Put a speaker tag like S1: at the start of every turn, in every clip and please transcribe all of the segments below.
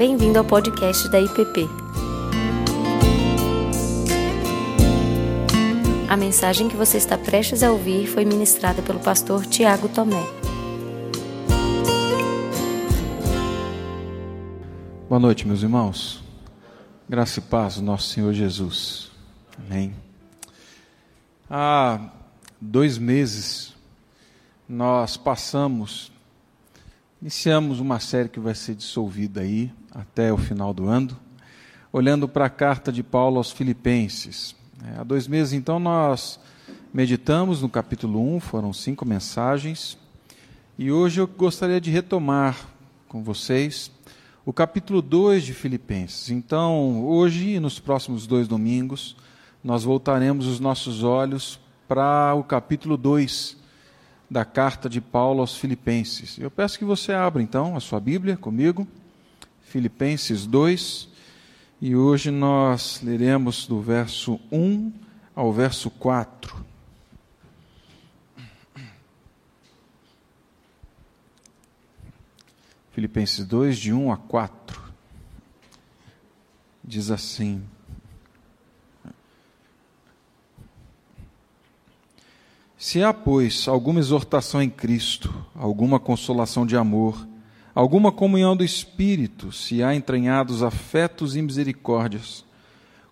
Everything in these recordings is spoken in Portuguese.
S1: Bem-vindo ao podcast da IPP. A mensagem que você está prestes a ouvir foi ministrada pelo pastor Tiago Tomé.
S2: Boa noite, meus irmãos. Graça e paz do nosso Senhor Jesus. Amém. Há dois meses nós passamos, iniciamos uma série que vai ser dissolvida aí até o final do ano, olhando para a carta de Paulo aos Filipenses. É, há dois meses, então, nós meditamos no capítulo 1, foram cinco mensagens, e hoje eu gostaria de retomar com vocês o capítulo 2 de Filipenses. Então, hoje e nos próximos dois domingos, nós voltaremos os nossos olhos para o capítulo 2 da carta de Paulo aos Filipenses. Eu peço que você abra então a sua Bíblia comigo, Filipenses 2, e hoje nós leremos do verso 1 ao verso 4. Filipenses 2, de 1 a 4. Diz assim: Se há, pois, alguma exortação em Cristo, alguma consolação de amor, alguma comunhão do Espírito, se há entranhados afetos e misericórdias,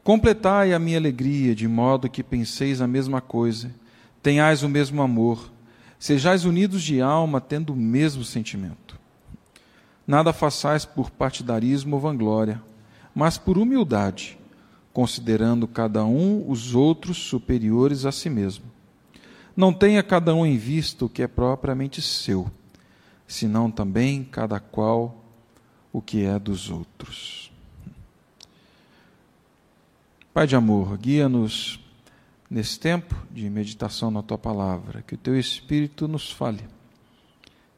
S2: completai a minha alegria, de modo que penseis a mesma coisa, tenhais o mesmo amor, sejais unidos de alma, tendo o mesmo sentimento. Nada façais por partidarismo ou vanglória, mas por humildade, considerando cada um os outros superiores a si mesmo. Não tenha cada um em vista o que é propriamente seu, senão também cada qual o que é dos outros. Pai de amor, guia-nos nesse tempo de meditação na tua palavra, que o teu Espírito nos fale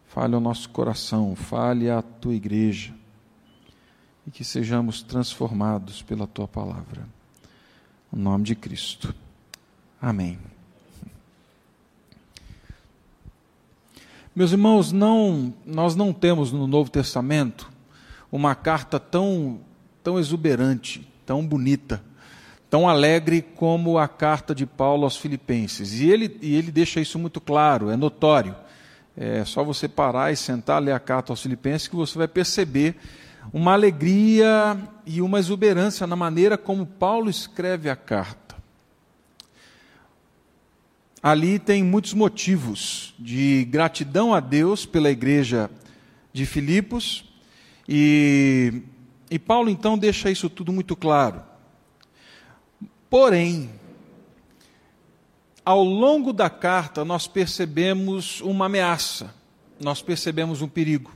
S2: fale ao nosso coração, fale à tua igreja e que sejamos transformados pela tua palavra. No nome de Cristo. Amém. Meus irmãos, não, nós não temos no Novo Testamento uma carta tão, tão exuberante, tão bonita, tão alegre como a carta de Paulo aos Filipenses. E ele, e ele deixa isso muito claro, é notório. É só você parar e sentar, ler a carta aos Filipenses, que você vai perceber uma alegria e uma exuberância na maneira como Paulo escreve a carta. Ali tem muitos motivos de gratidão a Deus pela igreja de Filipos, e, e Paulo então deixa isso tudo muito claro. Porém, ao longo da carta, nós percebemos uma ameaça, nós percebemos um perigo.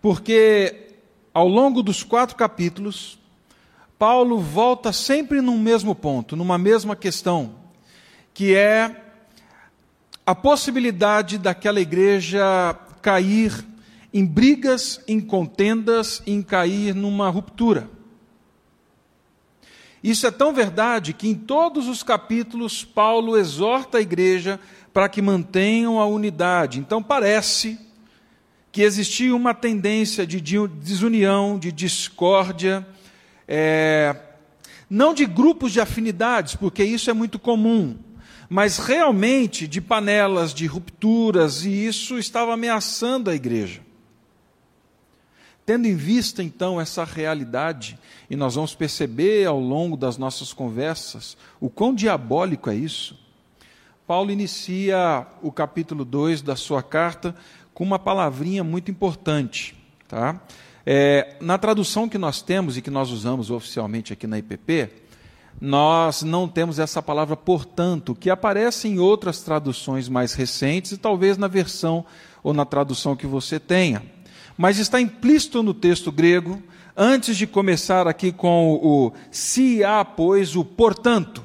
S2: Porque ao longo dos quatro capítulos, Paulo volta sempre num mesmo ponto, numa mesma questão, que é a possibilidade daquela igreja cair em brigas, em contendas, em cair numa ruptura. Isso é tão verdade que em todos os capítulos Paulo exorta a igreja para que mantenham a unidade. Então parece que existia uma tendência de desunião, de discórdia, é, não de grupos de afinidades, porque isso é muito comum, mas realmente de panelas, de rupturas, e isso estava ameaçando a igreja. Tendo em vista então essa realidade, e nós vamos perceber ao longo das nossas conversas o quão diabólico é isso, Paulo inicia o capítulo 2 da sua carta com uma palavrinha muito importante. Tá? É, na tradução que nós temos e que nós usamos oficialmente aqui na IPP, nós não temos essa palavra portanto, que aparece em outras traduções mais recentes e talvez na versão ou na tradução que você tenha mas está implícito no texto grego, antes de começar aqui com o se há, pois, o portanto.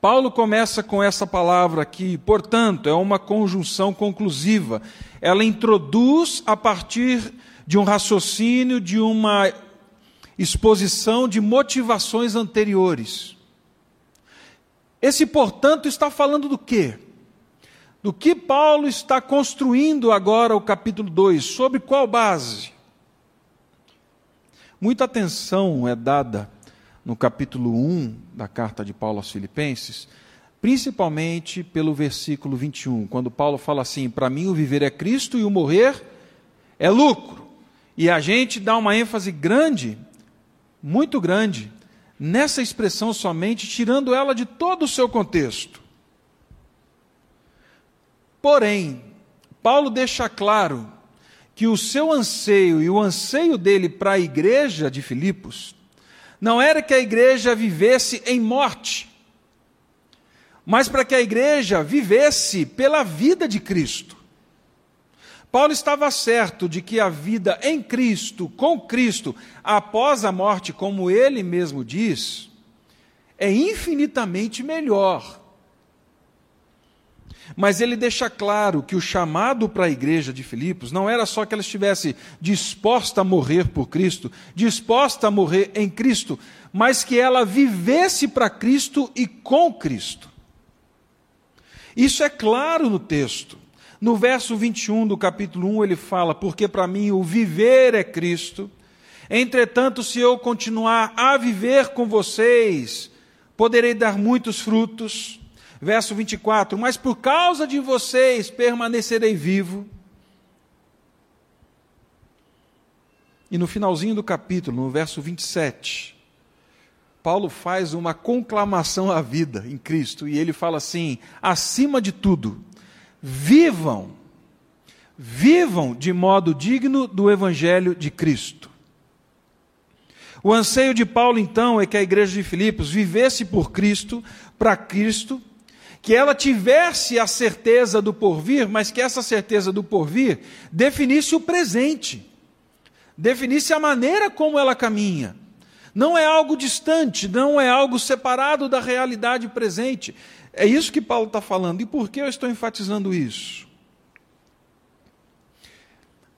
S2: Paulo começa com essa palavra aqui, portanto, é uma conjunção conclusiva. Ela introduz a partir de um raciocínio, de uma exposição de motivações anteriores. Esse, portanto, está falando do quê? do que Paulo está construindo agora o capítulo 2, sobre qual base? Muita atenção é dada no capítulo 1 da carta de Paulo aos Filipenses, principalmente pelo versículo 21, quando Paulo fala assim: Para mim o viver é Cristo e o morrer é lucro. E a gente dá uma ênfase grande, muito grande, nessa expressão somente, tirando ela de todo o seu contexto. Porém, Paulo deixa claro que o seu anseio e o anseio dele para a igreja de Filipos não era que a igreja vivesse em morte, mas para que a igreja vivesse pela vida de Cristo. Paulo estava certo de que a vida em Cristo, com Cristo, após a morte, como ele mesmo diz, é infinitamente melhor. Mas ele deixa claro que o chamado para a igreja de Filipos não era só que ela estivesse disposta a morrer por Cristo, disposta a morrer em Cristo, mas que ela vivesse para Cristo e com Cristo. Isso é claro no texto. No verso 21 do capítulo 1 ele fala: Porque para mim o viver é Cristo. Entretanto, se eu continuar a viver com vocês, poderei dar muitos frutos. Verso 24: Mas por causa de vocês permanecerei vivo. E no finalzinho do capítulo, no verso 27, Paulo faz uma conclamação à vida em Cristo e ele fala assim: acima de tudo, vivam, vivam de modo digno do evangelho de Cristo. O anseio de Paulo, então, é que a igreja de Filipos vivesse por Cristo, para Cristo, que ela tivesse a certeza do porvir, mas que essa certeza do porvir definisse o presente, definisse a maneira como ela caminha. Não é algo distante, não é algo separado da realidade presente. É isso que Paulo está falando. E por que eu estou enfatizando isso?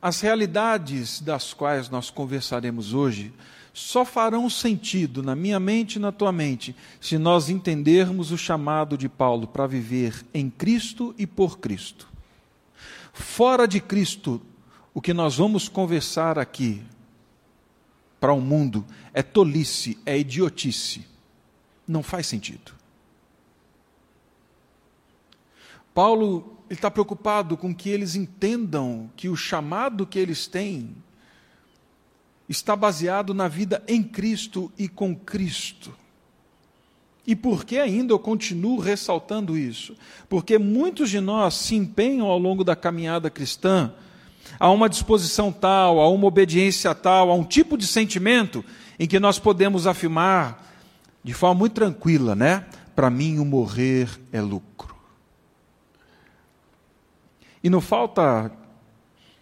S2: As realidades das quais nós conversaremos hoje só farão sentido na minha mente e na tua mente se nós entendermos o chamado de Paulo para viver em Cristo e por Cristo. Fora de Cristo, o que nós vamos conversar aqui para o mundo é tolice, é idiotice. Não faz sentido. Paulo está preocupado com que eles entendam que o chamado que eles têm está baseado na vida em Cristo e com Cristo. E por que ainda eu continuo ressaltando isso? Porque muitos de nós se empenham ao longo da caminhada cristã a uma disposição tal, a uma obediência tal, a um tipo de sentimento em que nós podemos afirmar de forma muito tranquila, né? Para mim o morrer é lucro. E não falta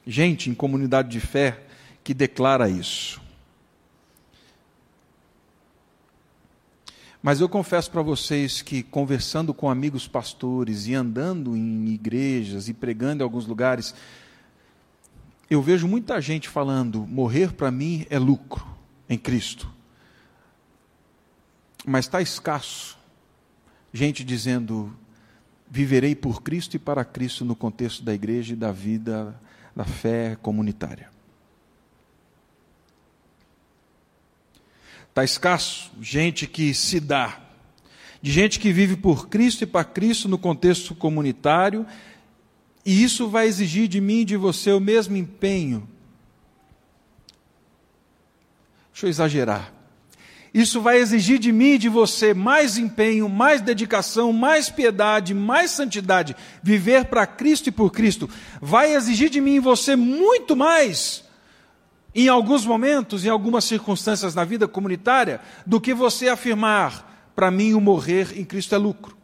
S2: gente em comunidade de fé que declara isso. Mas eu confesso para vocês que, conversando com amigos pastores e andando em igrejas e pregando em alguns lugares, eu vejo muita gente falando: morrer para mim é lucro em Cristo. Mas está escasso gente dizendo: viverei por Cristo e para Cristo no contexto da igreja e da vida, da fé comunitária. Está escasso gente que se dá, de gente que vive por Cristo e para Cristo no contexto comunitário, e isso vai exigir de mim e de você o mesmo empenho. Deixa eu exagerar. Isso vai exigir de mim e de você mais empenho, mais dedicação, mais piedade, mais santidade. Viver para Cristo e por Cristo vai exigir de mim e você muito mais em alguns momentos, em algumas circunstâncias na vida comunitária, do que você afirmar: para mim, o morrer em Cristo é lucro.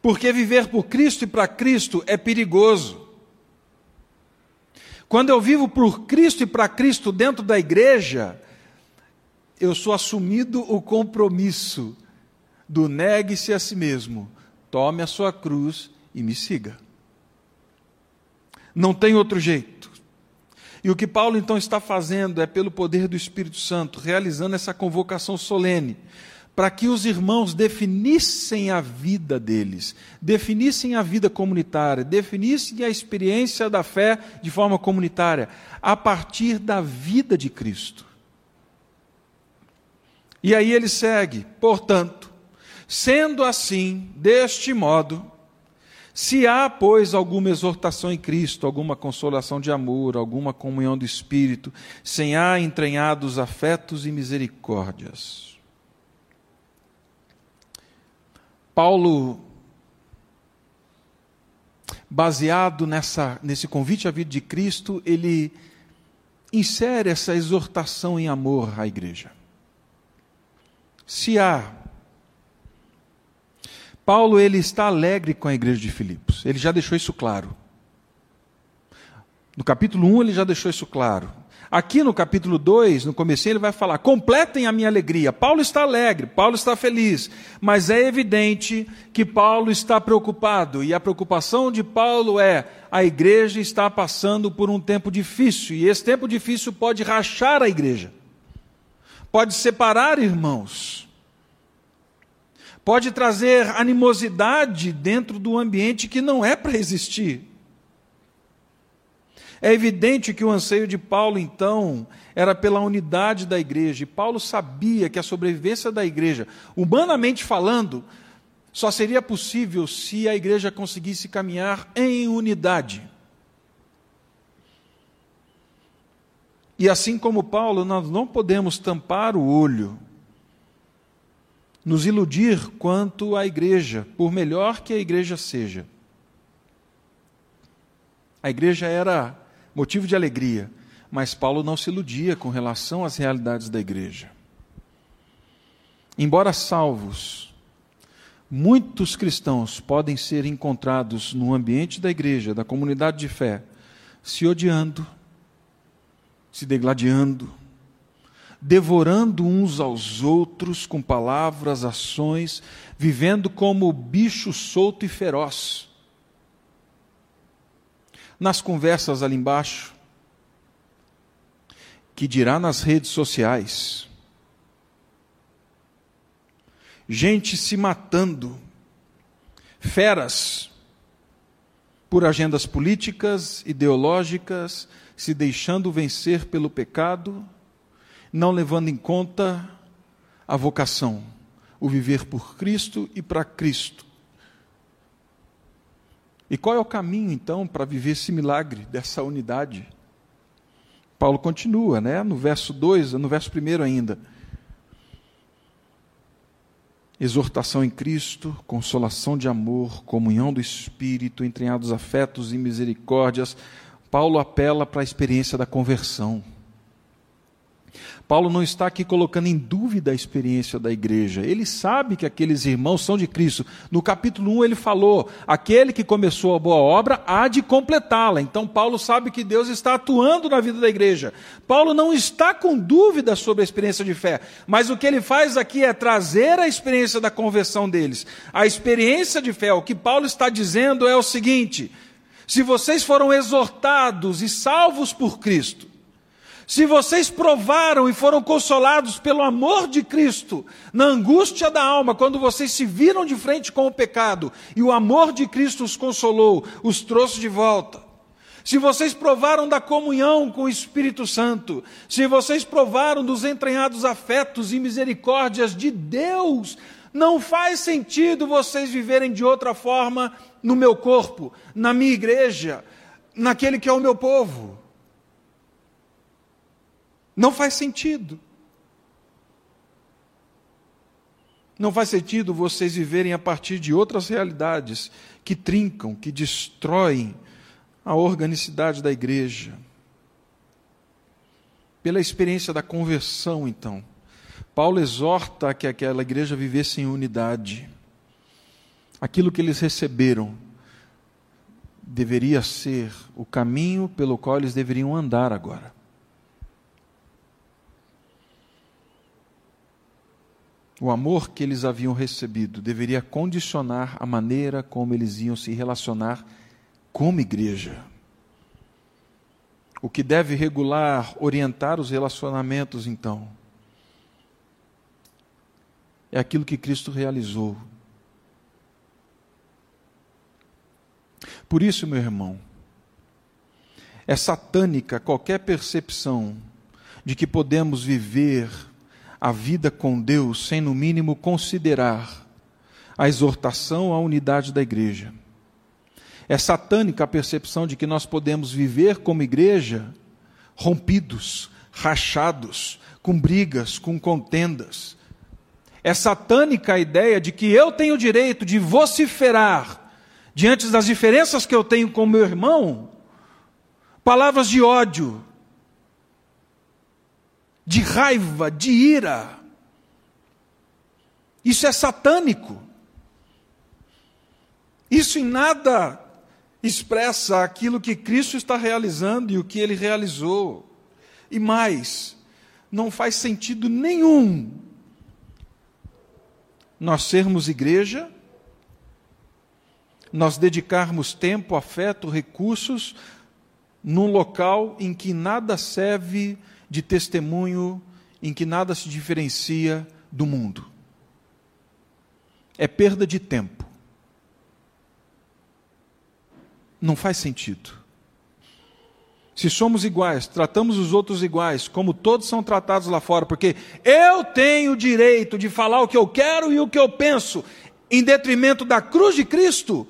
S2: Porque viver por Cristo e para Cristo é perigoso. Quando eu vivo por Cristo e para Cristo dentro da igreja, eu sou assumido o compromisso do negue-se a si mesmo, tome a sua cruz e me siga. Não tem outro jeito. E o que Paulo então está fazendo é, pelo poder do Espírito Santo, realizando essa convocação solene, para que os irmãos definissem a vida deles, definissem a vida comunitária, definissem a experiência da fé de forma comunitária, a partir da vida de Cristo. E aí ele segue, portanto, sendo assim, deste modo, se há, pois, alguma exortação em Cristo, alguma consolação de amor, alguma comunhão do Espírito, sem há entranhados afetos e misericórdias. Paulo, baseado nessa, nesse convite à vida de Cristo, ele insere essa exortação em amor à igreja. Se há Paulo ele está alegre com a igreja de Filipos. Ele já deixou isso claro. No capítulo 1 ele já deixou isso claro. Aqui no capítulo 2, no começo, ele vai falar: completem a minha alegria. Paulo está alegre, Paulo está feliz, mas é evidente que Paulo está preocupado, e a preocupação de Paulo é: a igreja está passando por um tempo difícil, e esse tempo difícil pode rachar a igreja, pode separar irmãos, pode trazer animosidade dentro do ambiente que não é para existir. É evidente que o anseio de Paulo, então, era pela unidade da igreja. E Paulo sabia que a sobrevivência da igreja, humanamente falando, só seria possível se a igreja conseguisse caminhar em unidade. E assim como Paulo, nós não podemos tampar o olho, nos iludir quanto à igreja, por melhor que a igreja seja. A igreja era motivo de alegria, mas Paulo não se iludia com relação às realidades da igreja. Embora salvos, muitos cristãos podem ser encontrados no ambiente da igreja, da comunidade de fé, se odiando, se degladiando, devorando uns aos outros com palavras, ações, vivendo como bicho solto e feroz nas conversas ali embaixo, que dirá nas redes sociais. Gente se matando, feras, por agendas políticas, ideológicas, se deixando vencer pelo pecado, não levando em conta a vocação, o viver por Cristo e para Cristo e qual é o caminho, então, para viver esse milagre dessa unidade? Paulo continua, né? no verso 2, no verso 1 ainda. Exortação em Cristo, consolação de amor, comunhão do Espírito, entranhados afetos e misericórdias. Paulo apela para a experiência da conversão. Paulo não está aqui colocando em dúvida a experiência da igreja. Ele sabe que aqueles irmãos são de Cristo. No capítulo 1 ele falou: aquele que começou a boa obra há de completá-la. Então Paulo sabe que Deus está atuando na vida da igreja. Paulo não está com dúvida sobre a experiência de fé, mas o que ele faz aqui é trazer a experiência da conversão deles. A experiência de fé, o que Paulo está dizendo é o seguinte: se vocês foram exortados e salvos por Cristo, se vocês provaram e foram consolados pelo amor de Cristo, na angústia da alma, quando vocês se viram de frente com o pecado, e o amor de Cristo os consolou, os trouxe de volta. Se vocês provaram da comunhão com o Espírito Santo, se vocês provaram dos entranhados afetos e misericórdias de Deus, não faz sentido vocês viverem de outra forma no meu corpo, na minha igreja, naquele que é o meu povo. Não faz sentido. Não faz sentido vocês viverem a partir de outras realidades que trincam, que destroem a organicidade da igreja. Pela experiência da conversão, então, Paulo exorta a que aquela igreja vivesse em unidade. Aquilo que eles receberam deveria ser o caminho pelo qual eles deveriam andar agora. O amor que eles haviam recebido deveria condicionar a maneira como eles iam se relacionar como igreja. O que deve regular, orientar os relacionamentos, então, é aquilo que Cristo realizou. Por isso, meu irmão, é satânica qualquer percepção de que podemos viver a vida com Deus sem, no mínimo, considerar a exortação à unidade da igreja. É satânica a percepção de que nós podemos viver como igreja rompidos, rachados, com brigas, com contendas. É satânica a ideia de que eu tenho o direito de vociferar diante das diferenças que eu tenho com meu irmão, palavras de ódio, de raiva, de ira. Isso é satânico. Isso em nada expressa aquilo que Cristo está realizando e o que ele realizou. E mais, não faz sentido nenhum nós sermos igreja, nós dedicarmos tempo, afeto, recursos num local em que nada serve de testemunho, em que nada se diferencia do mundo. É perda de tempo. Não faz sentido. Se somos iguais, tratamos os outros iguais, como todos são tratados lá fora, porque eu tenho o direito de falar o que eu quero e o que eu penso, em detrimento da cruz de Cristo,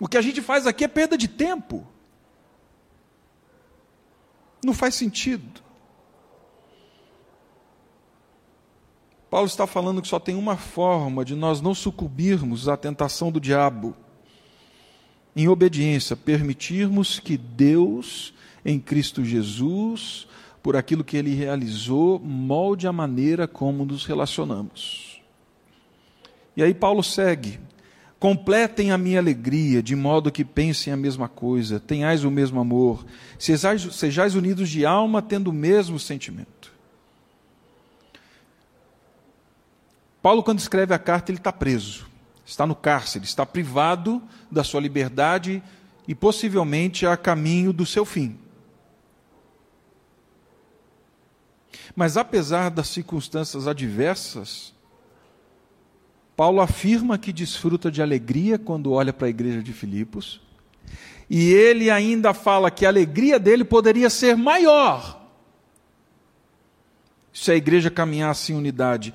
S2: o que a gente faz aqui é perda de tempo. Não faz sentido. Paulo está falando que só tem uma forma de nós não sucumbirmos à tentação do diabo em obediência, permitirmos que Deus, em Cristo Jesus, por aquilo que ele realizou, molde a maneira como nos relacionamos. E aí Paulo segue: completem a minha alegria, de modo que pensem a mesma coisa, tenhais o mesmo amor, sejais, sejais unidos de alma, tendo o mesmo sentimento. Paulo, quando escreve a carta, ele está preso está no cárcere, está privado da sua liberdade e possivelmente a caminho do seu fim. Mas apesar das circunstâncias adversas, Paulo afirma que desfruta de alegria quando olha para a igreja de Filipos, e ele ainda fala que a alegria dele poderia ser maior se a igreja caminhasse em unidade.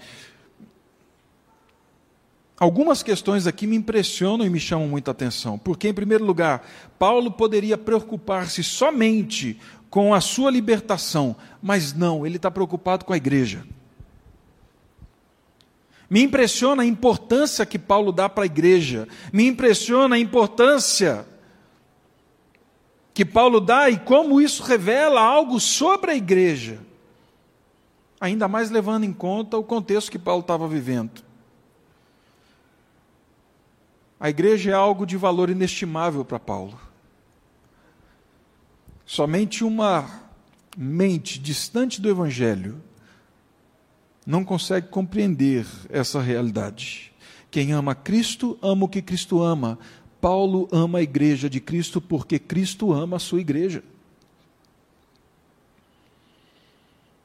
S2: Algumas questões aqui me impressionam e me chamam muita atenção, porque, em primeiro lugar, Paulo poderia preocupar-se somente com a sua libertação, mas não, ele está preocupado com a igreja. Me impressiona a importância que Paulo dá para a igreja, me impressiona a importância que Paulo dá e como isso revela algo sobre a igreja, ainda mais levando em conta o contexto que Paulo estava vivendo. A igreja é algo de valor inestimável para Paulo. Somente uma mente distante do Evangelho não consegue compreender essa realidade. Quem ama Cristo, ama o que Cristo ama. Paulo ama a igreja de Cristo porque Cristo ama a sua igreja.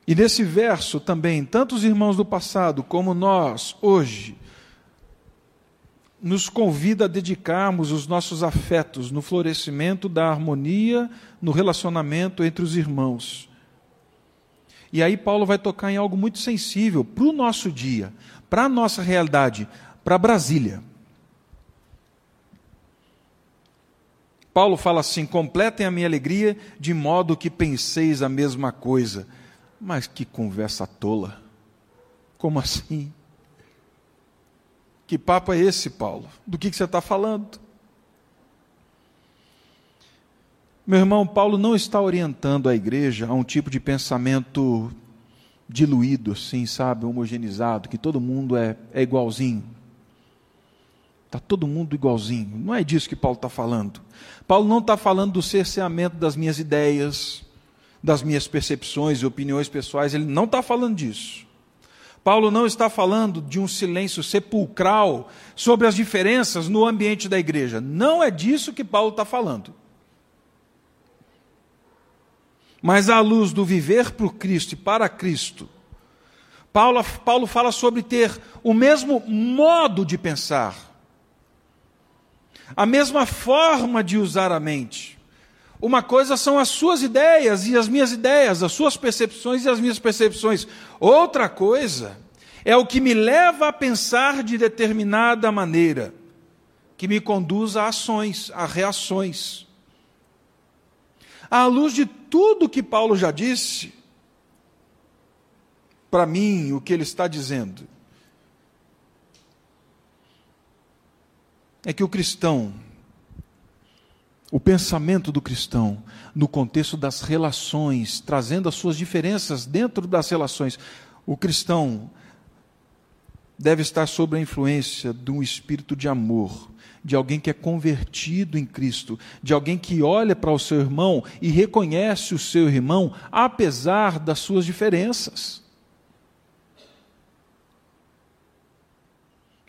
S2: E nesse verso também, tanto os irmãos do passado como nós, hoje, nos convida a dedicarmos os nossos afetos no florescimento da harmonia no relacionamento entre os irmãos. E aí Paulo vai tocar em algo muito sensível para o nosso dia, para a nossa realidade, para Brasília. Paulo fala assim: completem a minha alegria de modo que penseis a mesma coisa. Mas que conversa tola! Como assim? Que papo é esse, Paulo? Do que, que você está falando? Meu irmão, Paulo não está orientando a igreja a um tipo de pensamento diluído, assim, sabe, homogeneizado, que todo mundo é, é igualzinho. Está todo mundo igualzinho. Não é disso que Paulo está falando. Paulo não está falando do cerceamento das minhas ideias, das minhas percepções e opiniões pessoais, ele não está falando disso. Paulo não está falando de um silêncio sepulcral sobre as diferenças no ambiente da igreja. Não é disso que Paulo está falando. Mas à luz do viver por Cristo e para Cristo, Paulo, Paulo fala sobre ter o mesmo modo de pensar, a mesma forma de usar a mente. Uma coisa são as suas ideias e as minhas ideias, as suas percepções e as minhas percepções. Outra coisa é o que me leva a pensar de determinada maneira, que me conduz a ações, a reações. À luz de tudo que Paulo já disse, para mim o que ele está dizendo é que o cristão, o pensamento do cristão, no contexto das relações, trazendo as suas diferenças dentro das relações, o cristão deve estar sob a influência de um espírito de amor, de alguém que é convertido em Cristo, de alguém que olha para o seu irmão e reconhece o seu irmão, apesar das suas diferenças.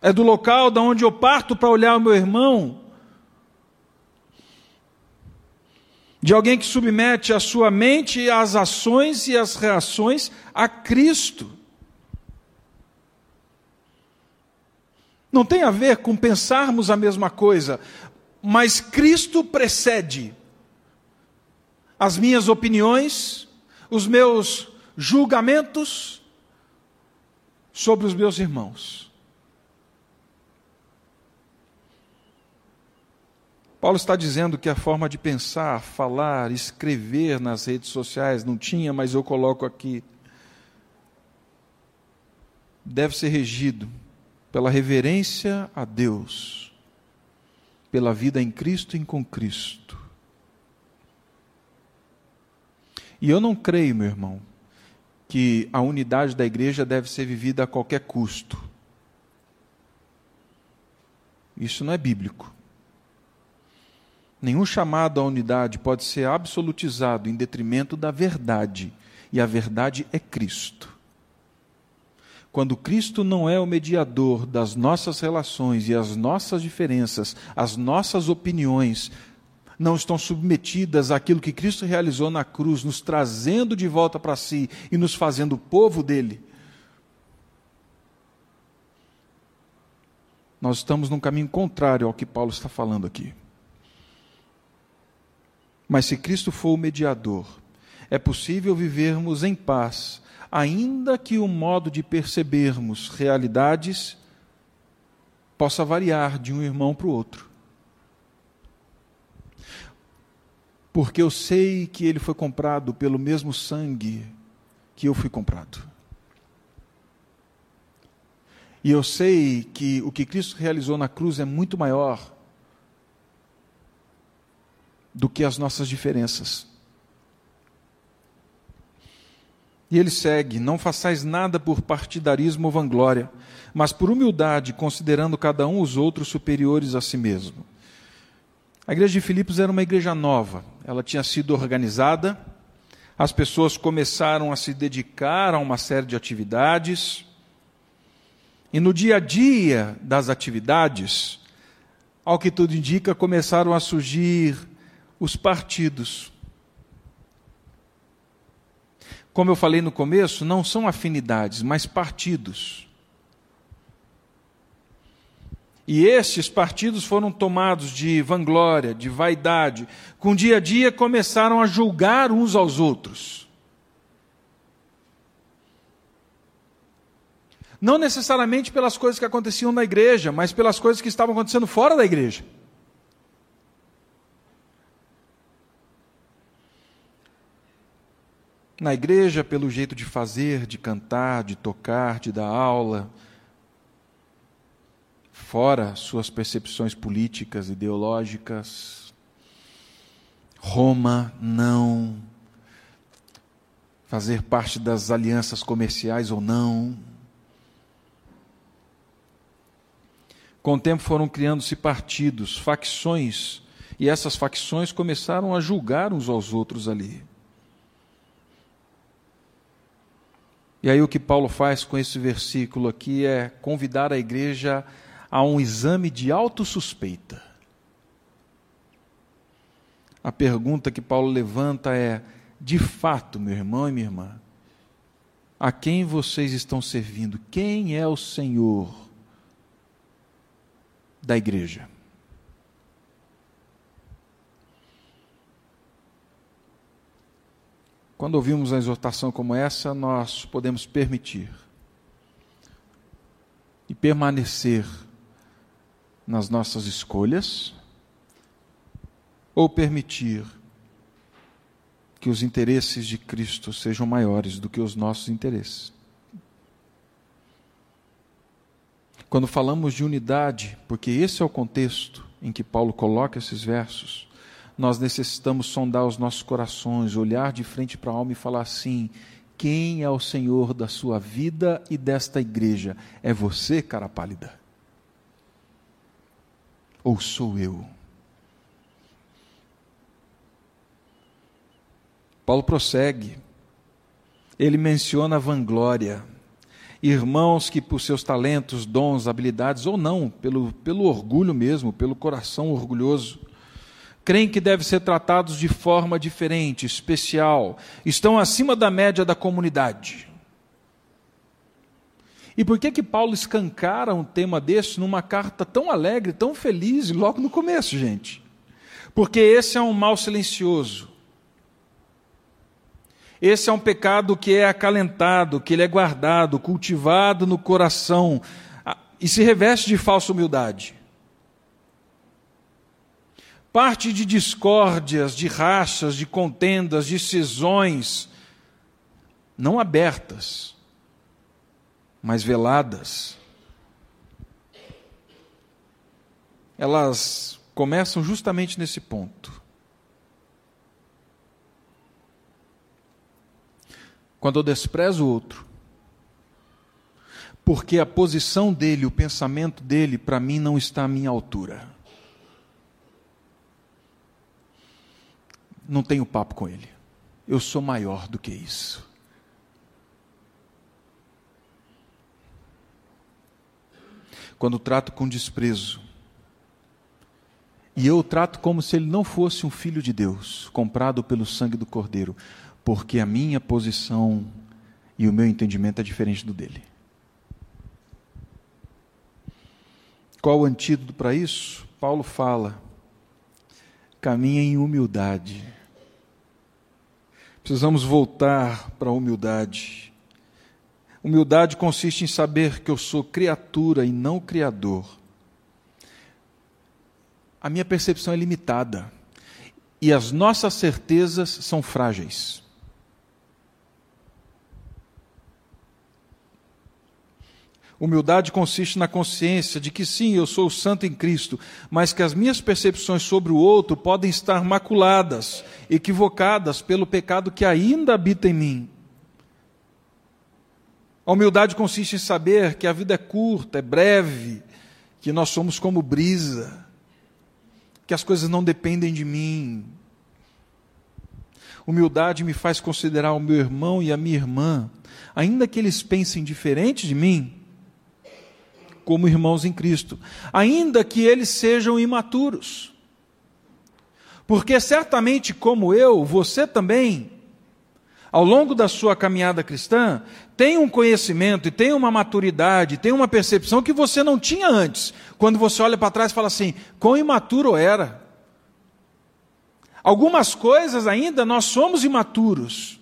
S2: é do local da onde eu parto para olhar o meu irmão, de alguém que submete a sua mente às ações e às reações a Cristo. Não tem a ver com pensarmos a mesma coisa, mas Cristo precede as minhas opiniões, os meus julgamentos sobre os meus irmãos. Paulo está dizendo que a forma de pensar, falar, escrever nas redes sociais não tinha, mas eu coloco aqui, deve ser regido pela reverência a Deus, pela vida em Cristo e com Cristo. E eu não creio, meu irmão, que a unidade da igreja deve ser vivida a qualquer custo. Isso não é bíblico. Nenhum chamado à unidade pode ser absolutizado em detrimento da verdade, e a verdade é Cristo. Quando Cristo não é o mediador das nossas relações e as nossas diferenças, as nossas opiniões não estão submetidas àquilo que Cristo realizou na cruz, nos trazendo de volta para si e nos fazendo povo dele, nós estamos num caminho contrário ao que Paulo está falando aqui. Mas se Cristo for o mediador, é possível vivermos em paz, ainda que o modo de percebermos realidades possa variar de um irmão para o outro. Porque eu sei que ele foi comprado pelo mesmo sangue que eu fui comprado. E eu sei que o que Cristo realizou na cruz é muito maior do que as nossas diferenças. E ele segue: Não façais nada por partidarismo ou vanglória, mas por humildade, considerando cada um os outros superiores a si mesmo. A igreja de Filipos era uma igreja nova, ela tinha sido organizada, as pessoas começaram a se dedicar a uma série de atividades, e no dia a dia das atividades, ao que tudo indica, começaram a surgir os partidos. Como eu falei no começo, não são afinidades, mas partidos. E estes partidos foram tomados de vanglória, de vaidade. Com dia a dia começaram a julgar uns aos outros. Não necessariamente pelas coisas que aconteciam na igreja, mas pelas coisas que estavam acontecendo fora da igreja. Na igreja pelo jeito de fazer, de cantar, de tocar, de dar aula, fora suas percepções políticas, ideológicas. Roma não. Fazer parte das alianças comerciais ou não. Com o tempo foram criando-se partidos, facções, e essas facções começaram a julgar uns aos outros ali. E aí o que Paulo faz com esse versículo aqui é convidar a igreja a um exame de autossuspeita. A pergunta que Paulo levanta é: de fato, meu irmão e minha irmã, a quem vocês estão servindo? Quem é o Senhor da igreja? Quando ouvimos uma exortação como essa, nós podemos permitir e permanecer nas nossas escolhas, ou permitir que os interesses de Cristo sejam maiores do que os nossos interesses. Quando falamos de unidade, porque esse é o contexto em que Paulo coloca esses versos, nós necessitamos sondar os nossos corações, olhar de frente para a alma e falar assim: quem é o Senhor da sua vida e desta igreja? É você, cara pálida? Ou sou eu? Paulo prossegue. Ele menciona a vanglória. Irmãos que, por seus talentos, dons, habilidades, ou não, pelo, pelo orgulho mesmo, pelo coração orgulhoso, creem que devem ser tratados de forma diferente, especial, estão acima da média da comunidade. E por que que Paulo escancara um tema desse numa carta tão alegre, tão feliz, logo no começo, gente? Porque esse é um mal silencioso. Esse é um pecado que é acalentado, que ele é guardado, cultivado no coração e se reveste de falsa humildade parte de discórdias, de rachas, de contendas, de cisões, não abertas, mas veladas. Elas começam justamente nesse ponto. Quando eu desprezo o outro, porque a posição dele, o pensamento dele, para mim não está à minha altura. Não tenho papo com ele. Eu sou maior do que isso. Quando trato com desprezo, e eu o trato como se ele não fosse um filho de Deus, comprado pelo sangue do Cordeiro, porque a minha posição e o meu entendimento é diferente do dele. Qual o antídoto para isso? Paulo fala: caminha em humildade. Precisamos voltar para a humildade. Humildade consiste em saber que eu sou criatura e não criador. A minha percepção é limitada e as nossas certezas são frágeis. Humildade consiste na consciência de que sim, eu sou santo em Cristo, mas que as minhas percepções sobre o outro podem estar maculadas, equivocadas pelo pecado que ainda habita em mim. A humildade consiste em saber que a vida é curta, é breve, que nós somos como brisa, que as coisas não dependem de mim. Humildade me faz considerar o meu irmão e a minha irmã, ainda que eles pensem diferente de mim, como irmãos em Cristo, ainda que eles sejam imaturos. Porque certamente, como eu, você também, ao longo da sua caminhada cristã, tem um conhecimento e tem uma maturidade, tem uma percepção que você não tinha antes. Quando você olha para trás e fala assim: quão imaturo era. Algumas coisas ainda nós somos imaturos.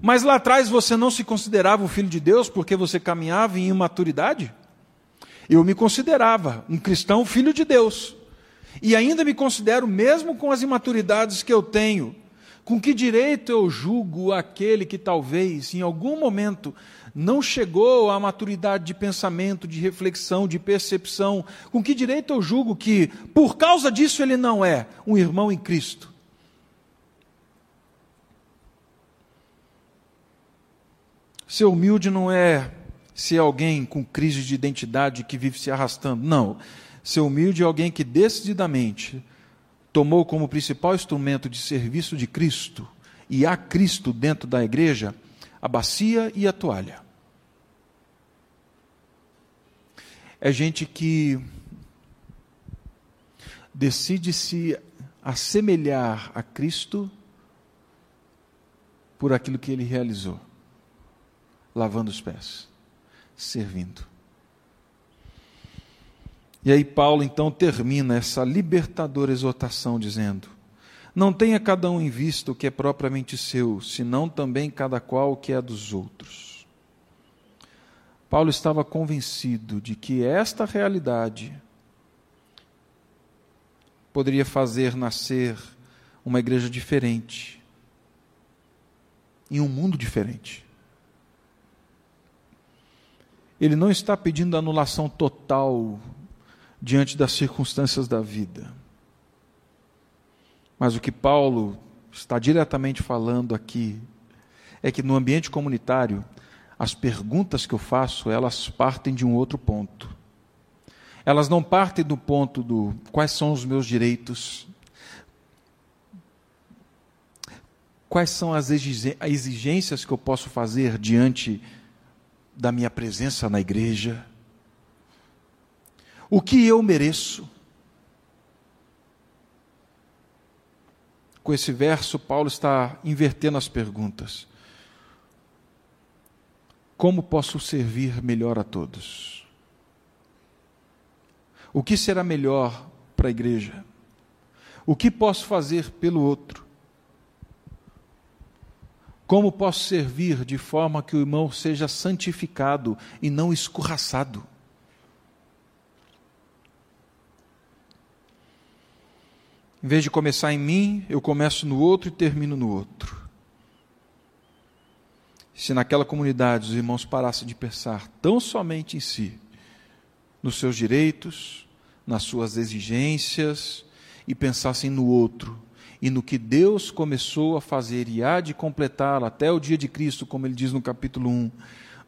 S2: Mas lá atrás você não se considerava o filho de Deus porque você caminhava em imaturidade? Eu me considerava um cristão filho de Deus. E ainda me considero, mesmo com as imaturidades que eu tenho, com que direito eu julgo aquele que talvez, em algum momento, não chegou à maturidade de pensamento, de reflexão, de percepção? Com que direito eu julgo que, por causa disso, ele não é um irmão em Cristo? Ser humilde não é ser alguém com crise de identidade que vive se arrastando. Não. Ser humilde é alguém que decididamente tomou como principal instrumento de serviço de Cristo e a Cristo dentro da igreja a bacia e a toalha. É gente que decide se assemelhar a Cristo por aquilo que ele realizou, lavando os pés, servindo. E aí Paulo então termina essa libertadora exortação dizendo: Não tenha cada um em vista o que é propriamente seu, senão também cada qual o que é dos outros. Paulo estava convencido de que esta realidade poderia fazer nascer uma igreja diferente, em um mundo diferente. Ele não está pedindo anulação total diante das circunstâncias da vida. Mas o que Paulo está diretamente falando aqui é que no ambiente comunitário, as perguntas que eu faço, elas partem de um outro ponto. Elas não partem do ponto do quais são os meus direitos, quais são as exigências que eu posso fazer diante da minha presença na igreja, o que eu mereço. Com esse verso, Paulo está invertendo as perguntas. Como posso servir melhor a todos? O que será melhor para a igreja? O que posso fazer pelo outro? Como posso servir de forma que o irmão seja santificado e não escorraçado? Em vez de começar em mim, eu começo no outro e termino no outro. Se naquela comunidade os irmãos parassem de pensar tão somente em si, nos seus direitos, nas suas exigências, e pensassem no outro e no que Deus começou a fazer e há de completar até o dia de Cristo, como ele diz no capítulo 1,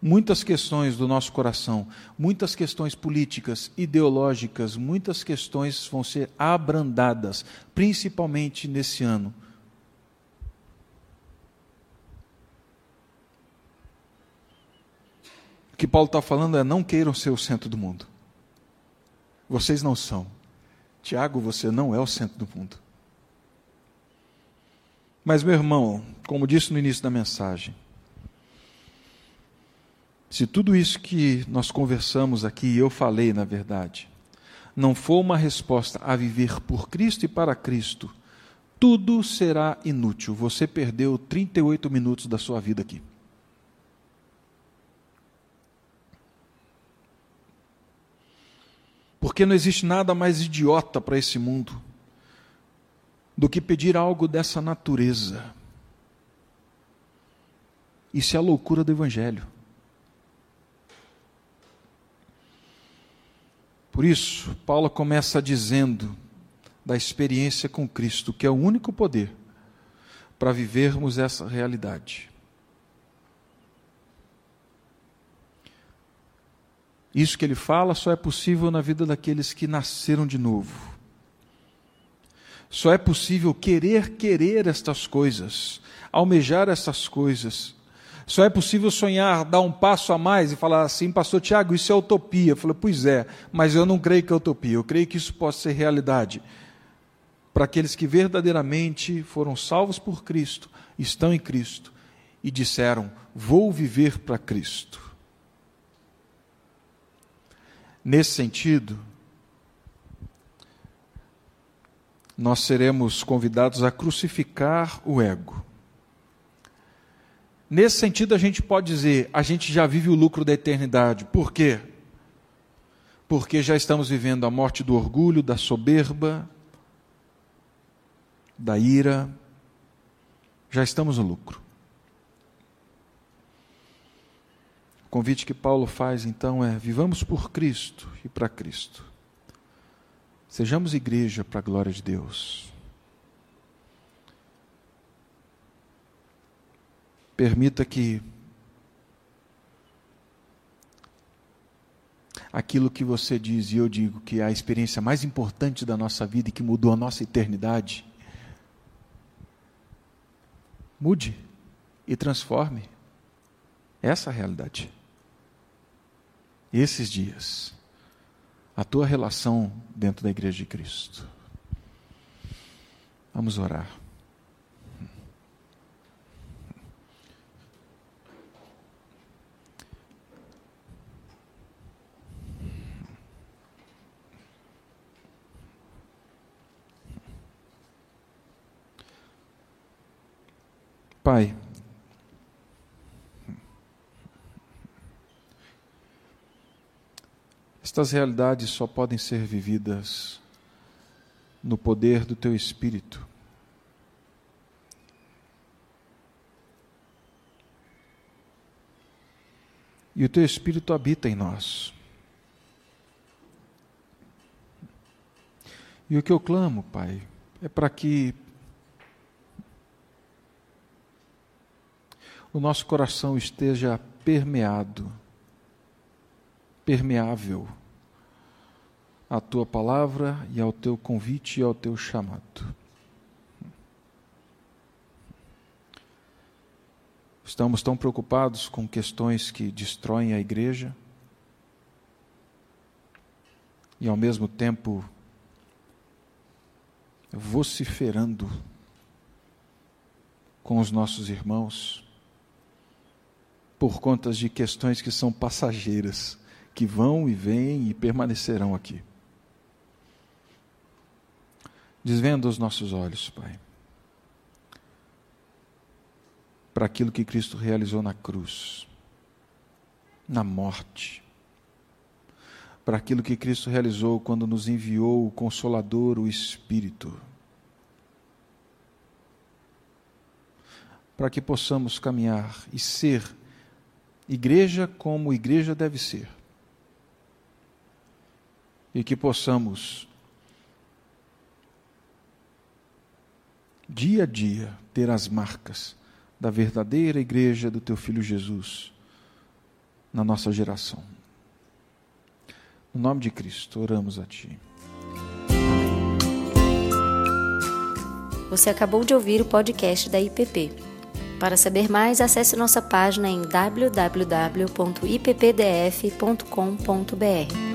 S2: muitas questões do nosso coração, muitas questões políticas, ideológicas, muitas questões vão ser abrandadas, principalmente nesse ano. O que Paulo está falando é: não queiram ser o centro do mundo. Vocês não são. Tiago, você não é o centro do mundo. Mas, meu irmão, como disse no início da mensagem, se tudo isso que nós conversamos aqui, e eu falei na verdade, não for uma resposta a viver por Cristo e para Cristo, tudo será inútil. Você perdeu 38 minutos da sua vida aqui. Porque não existe nada mais idiota para esse mundo do que pedir algo dessa natureza. Isso é a loucura do Evangelho. Por isso, Paulo começa dizendo da experiência com Cristo, que é o único poder para vivermos essa realidade. Isso que ele fala só é possível na vida daqueles que nasceram de novo. Só é possível querer querer estas coisas, almejar estas coisas, só é possível sonhar, dar um passo a mais e falar assim, pastor Tiago, isso é utopia. Eu falei, pois é, mas eu não creio que é utopia, eu creio que isso possa ser realidade. Para aqueles que verdadeiramente foram salvos por Cristo, estão em Cristo e disseram: Vou viver para Cristo. Nesse sentido, nós seremos convidados a crucificar o ego Nesse sentido, a gente pode dizer: a gente já vive o lucro da eternidade. Por quê? Porque já estamos vivendo a morte do orgulho, da soberba, da ira. Já estamos no lucro. O convite que Paulo faz então é: vivamos por Cristo e para Cristo. Sejamos igreja para a glória de Deus. Permita que aquilo que você diz e eu digo que é a experiência mais importante da nossa vida e que mudou a nossa eternidade, mude e transforme essa realidade. Esses dias, a tua relação dentro da igreja de Cristo. Vamos orar. Pai, estas realidades só podem ser vividas no poder do Teu Espírito. E o Teu Espírito habita em nós. E o que eu clamo, Pai, é para que o nosso coração esteja permeado, permeável à tua palavra e ao teu convite e ao teu chamado. Estamos tão preocupados com questões que destroem a igreja e ao mesmo tempo vociferando com os nossos irmãos por conta de questões que são passageiras, que vão e vêm e permanecerão aqui. Desvenda os nossos olhos, Pai, para aquilo que Cristo realizou na cruz, na morte para aquilo que Cristo realizou quando nos enviou o Consolador, o Espírito. Para que possamos caminhar e ser igreja como igreja deve ser. E que possamos, dia a dia, ter as marcas da verdadeira igreja do Teu Filho Jesus na nossa geração. No nome de Cristo, oramos a Ti.
S1: Você acabou de ouvir o podcast da IPP. Para saber mais, acesse nossa página em www.ippdf.com.br.